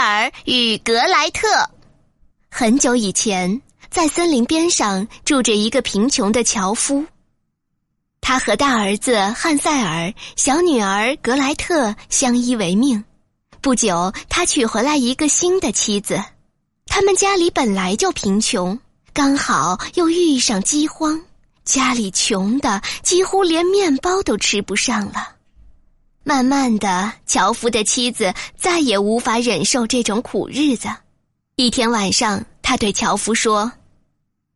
尔与格莱特。很久以前，在森林边上住着一个贫穷的樵夫。他和大儿子汉塞尔、小女儿格莱特相依为命。不久，他娶回来一个新的妻子。他们家里本来就贫穷，刚好又遇上饥荒，家里穷的几乎连面包都吃不上了。慢慢的，樵夫的妻子再也无法忍受这种苦日子。一天晚上，他对樵夫说：“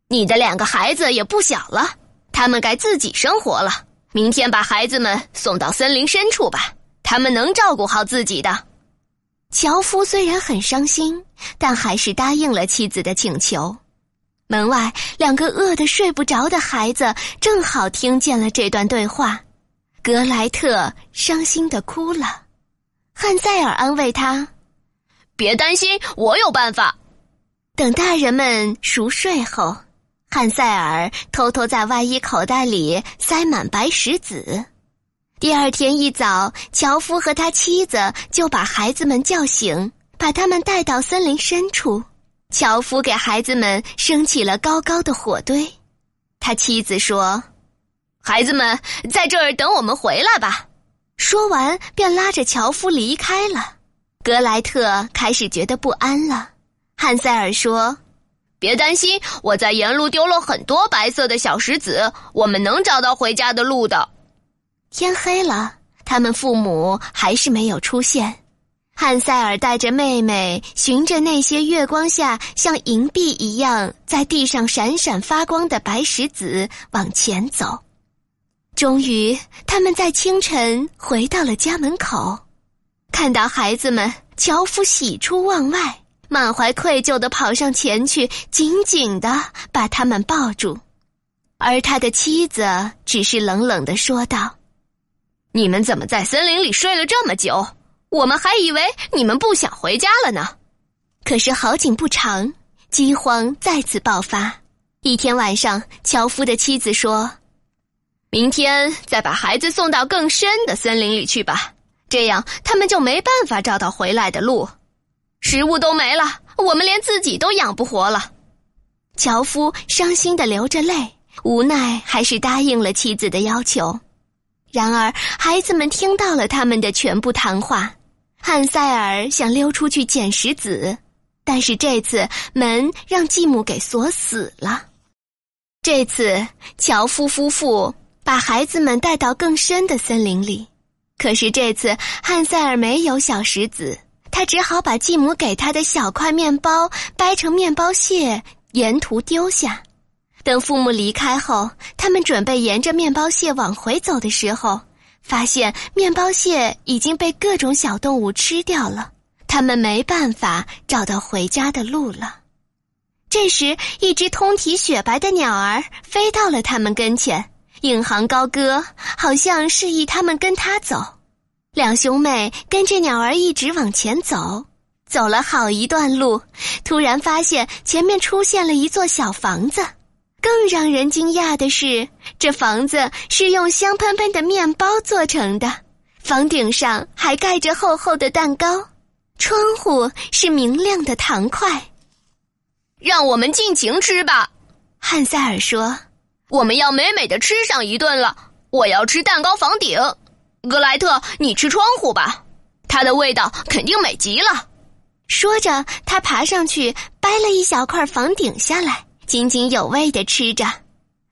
你的两个孩子也不小了。”他们该自己生活了。明天把孩子们送到森林深处吧，他们能照顾好自己的。樵夫虽然很伤心，但还是答应了妻子的请求。门外，两个饿得睡不着的孩子正好听见了这段对话。格莱特伤心的哭了，汉塞尔安慰他：“别担心，我有办法。”等大人们熟睡后。汉塞尔偷偷在外衣口袋里塞满白石子。第二天一早，樵夫和他妻子就把孩子们叫醒，把他们带到森林深处。樵夫给孩子们升起了高高的火堆。他妻子说：“孩子们在这儿等我们回来吧。”说完，便拉着樵夫离开了。格莱特开始觉得不安了。汉塞尔说。别担心，我在沿路丢了很多白色的小石子，我们能找到回家的路的。天黑了，他们父母还是没有出现。汉塞尔带着妹妹，循着那些月光下像银币一样在地上闪闪发光的白石子往前走。终于，他们在清晨回到了家门口，看到孩子们，樵夫喜出望外。满怀愧疚的跑上前去，紧紧的把他们抱住，而他的妻子只是冷冷的说道：“你们怎么在森林里睡了这么久？我们还以为你们不想回家了呢。”可是好景不长，饥荒再次爆发。一天晚上，樵夫的妻子说：“明天再把孩子送到更深的森林里去吧，这样他们就没办法找到回来的路。”食物都没了，我们连自己都养不活了。樵夫伤心的流着泪，无奈还是答应了妻子的要求。然而，孩子们听到了他们的全部谈话。汉塞尔想溜出去捡石子，但是这次门让继母给锁死了。这次，樵夫夫妇把孩子们带到更深的森林里，可是这次汉塞尔没有小石子。他只好把继母给他的小块面包掰成面包屑，沿途丢下。等父母离开后，他们准备沿着面包屑往回走的时候，发现面包屑已经被各种小动物吃掉了，他们没办法找到回家的路了。这时，一只通体雪白的鸟儿飞到了他们跟前，引吭高歌，好像示意他们跟他走。两兄妹跟着鸟儿一直往前走，走了好一段路，突然发现前面出现了一座小房子。更让人惊讶的是，这房子是用香喷喷的面包做成的，房顶上还盖着厚厚的蛋糕，窗户是明亮的糖块。让我们尽情吃吧，汉塞尔说：“我们要美美的吃上一顿了。我要吃蛋糕房顶。”格莱特，你吃窗户吧，它的味道肯定美极了。说着，他爬上去掰了一小块房顶下来，津津有味的吃着。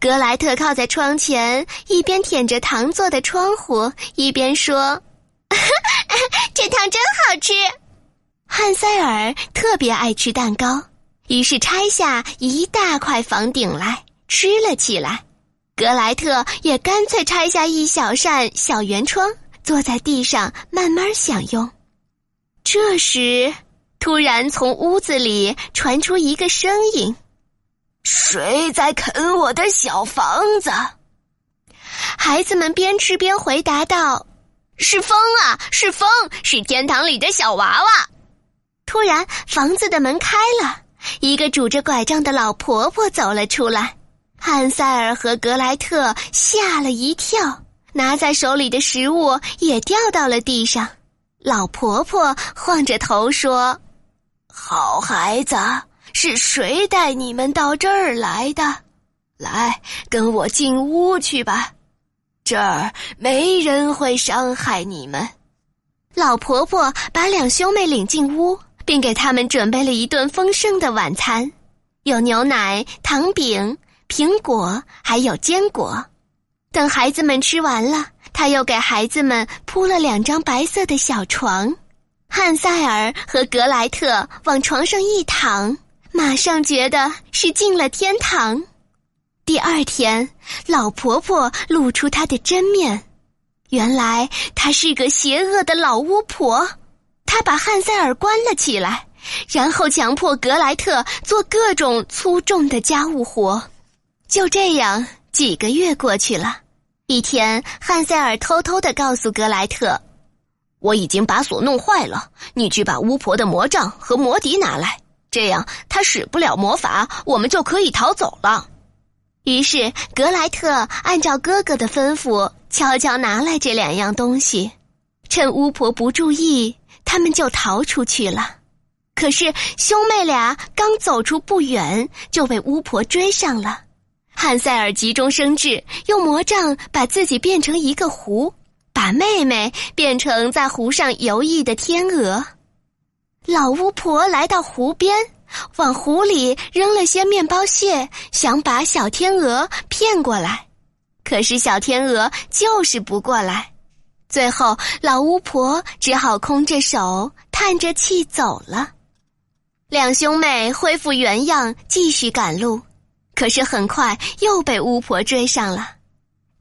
格莱特靠在窗前，一边舔着糖做的窗户，一边说：“ 这糖真好吃。”汉塞尔特别爱吃蛋糕，于是拆下一大块房顶来吃了起来。格莱特也干脆拆下一小扇小圆窗，坐在地上慢慢享用。这时，突然从屋子里传出一个声音：“谁在啃我的小房子？”孩子们边吃边回答道：“是风啊，是风，是天堂里的小娃娃。”突然，房子的门开了，一个拄着拐杖的老婆婆走了出来。汉塞尔和格莱特吓了一跳，拿在手里的食物也掉到了地上。老婆婆晃着头说：“好孩子，是谁带你们到这儿来的？来，跟我进屋去吧，这儿没人会伤害你们。”老婆婆把两兄妹领进屋，并给他们准备了一顿丰盛的晚餐，有牛奶、糖饼、苹果，还有坚果。等孩子们吃完了，他又给孩子们铺了两张白色的小床。汉塞尔和格莱特往床上一躺，马上觉得是进了天堂。第二天，老婆婆露出她的真面。原来她是个邪恶的老巫婆，她把汉塞尔关了起来，然后强迫格莱特做各种粗重的家务活。就这样，几个月过去了。一天，汉塞尔偷偷的告诉格莱特：“我已经把锁弄坏了，你去把巫婆的魔杖和魔笛拿来，这样她使不了魔法，我们就可以逃走了。”于是，格莱特按照哥哥的吩咐。悄悄拿来这两样东西，趁巫婆不注意，他们就逃出去了。可是兄妹俩刚走出不远，就被巫婆追上了。汉塞尔急中生智，用魔杖把自己变成一个湖，把妹妹变成在湖上游弋的天鹅。老巫婆来到湖边，往湖里扔了些面包屑，想把小天鹅骗过来。可是小天鹅就是不过来，最后老巫婆只好空着手叹着气走了。两兄妹恢复原样，继续赶路，可是很快又被巫婆追上了。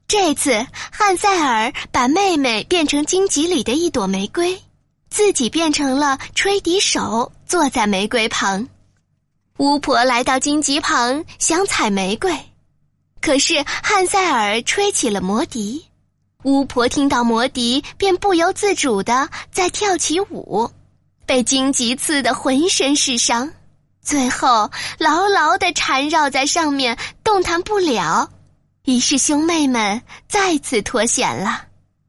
这次汉塞尔把妹妹变成荆棘里的一朵玫瑰，自己变成了吹笛手，坐在玫瑰旁。巫婆来到荆棘旁，想采玫瑰。可是汉塞尔吹起了魔笛，巫婆听到魔笛，便不由自主的在跳起舞，被荆棘刺得浑身是伤，最后牢牢的缠绕在上面，动弹不了。于是兄妹们再次脱险了。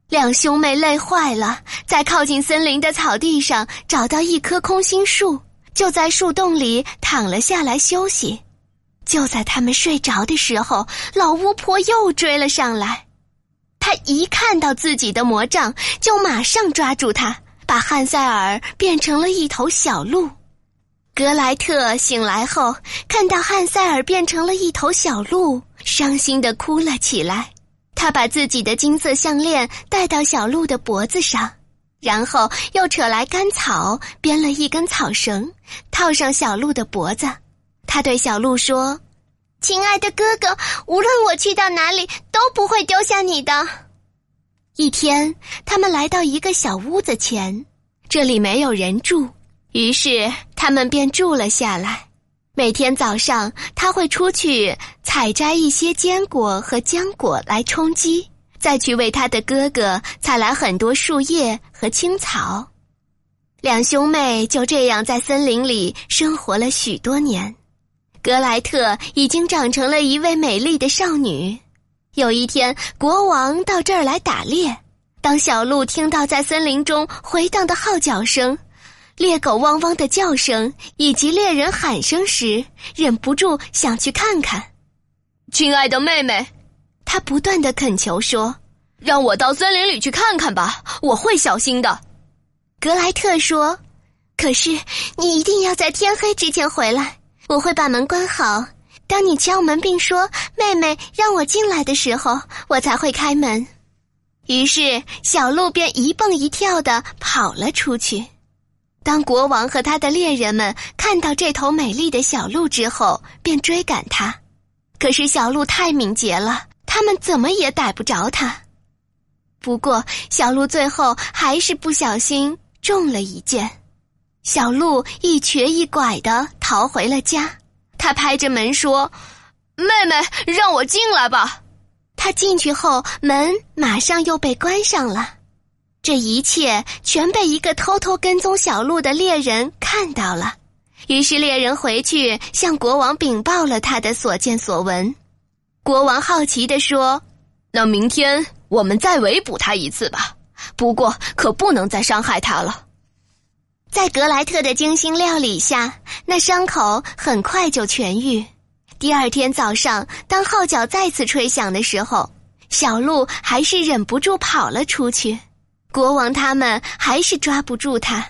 两兄妹累坏了，在靠近森林的草地上找到一棵空心树，就在树洞里躺了下来休息。就在他们睡着的时候，老巫婆又追了上来。她一看到自己的魔杖，就马上抓住它，把汉塞尔变成了一头小鹿。格莱特醒来后，看到汉塞尔变成了一头小鹿，伤心的哭了起来。他把自己的金色项链戴到小鹿的脖子上，然后又扯来干草，编了一根草绳，套上小鹿的脖子。他对小鹿说：“亲爱的哥哥，无论我去到哪里，都不会丢下你的。”一天，他们来到一个小屋子前，这里没有人住，于是他们便住了下来。每天早上，他会出去采摘一些坚果和浆果来充饥，再去为他的哥哥采来很多树叶和青草。两兄妹就这样在森林里生活了许多年。格莱特已经长成了一位美丽的少女。有一天，国王到这儿来打猎。当小鹿听到在森林中回荡的号角声、猎狗汪汪的叫声以及猎人喊声时，忍不住想去看看。亲爱的妹妹，他不断的恳求说：“让我到森林里去看看吧，我会小心的。”格莱特说：“可是你一定要在天黑之前回来。”我会把门关好，当你敲门并说“妹妹，让我进来”的时候，我才会开门。于是小鹿便一蹦一跳的跑了出去。当国王和他的猎人们看到这头美丽的小鹿之后，便追赶它。可是小鹿太敏捷了，他们怎么也逮不着它。不过小鹿最后还是不小心中了一箭。小鹿一瘸一拐的逃回了家，他拍着门说：“妹妹，让我进来吧。”他进去后，门马上又被关上了。这一切全被一个偷偷跟踪小鹿的猎人看到了。于是猎人回去向国王禀报了他的所见所闻。国王好奇地说：“那明天我们再围捕他一次吧，不过可不能再伤害他了。”在格莱特的精心料理下，那伤口很快就痊愈。第二天早上，当号角再次吹响的时候，小鹿还是忍不住跑了出去。国王他们还是抓不住他，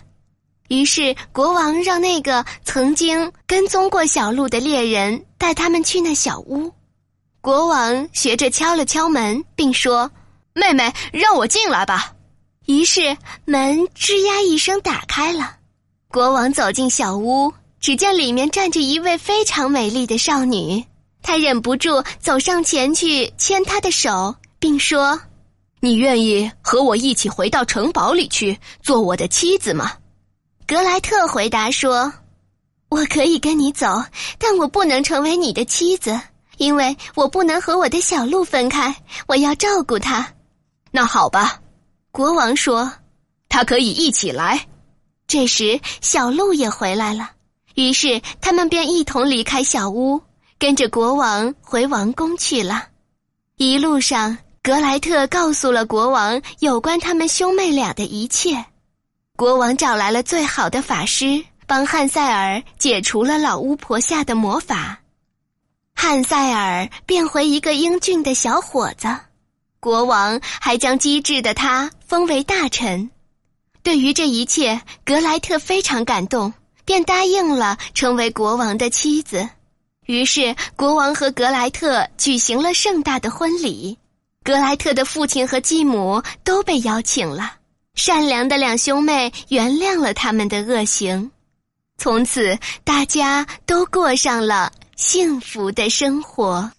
于是国王让那个曾经跟踪过小鹿的猎人带他们去那小屋。国王学着敲了敲门，并说：“妹妹，让我进来吧。”于是门吱呀一声打开了，国王走进小屋，只见里面站着一位非常美丽的少女。他忍不住走上前去牵她的手，并说：“你愿意和我一起回到城堡里去做我的妻子吗？”格莱特回答说：“我可以跟你走，但我不能成为你的妻子，因为我不能和我的小鹿分开，我要照顾它。”那好吧。国王说：“他可以一起来。”这时，小鹿也回来了，于是他们便一同离开小屋，跟着国王回王宫去了。一路上，格莱特告诉了国王有关他们兄妹俩的一切。国王找来了最好的法师，帮汉塞尔解除了老巫婆下的魔法，汉塞尔变回一个英俊的小伙子。国王还将机智的他封为大臣。对于这一切，格莱特非常感动，便答应了成为国王的妻子。于是，国王和格莱特举行了盛大的婚礼。格莱特的父亲和继母都被邀请了。善良的两兄妹原谅了他们的恶行，从此大家都过上了幸福的生活。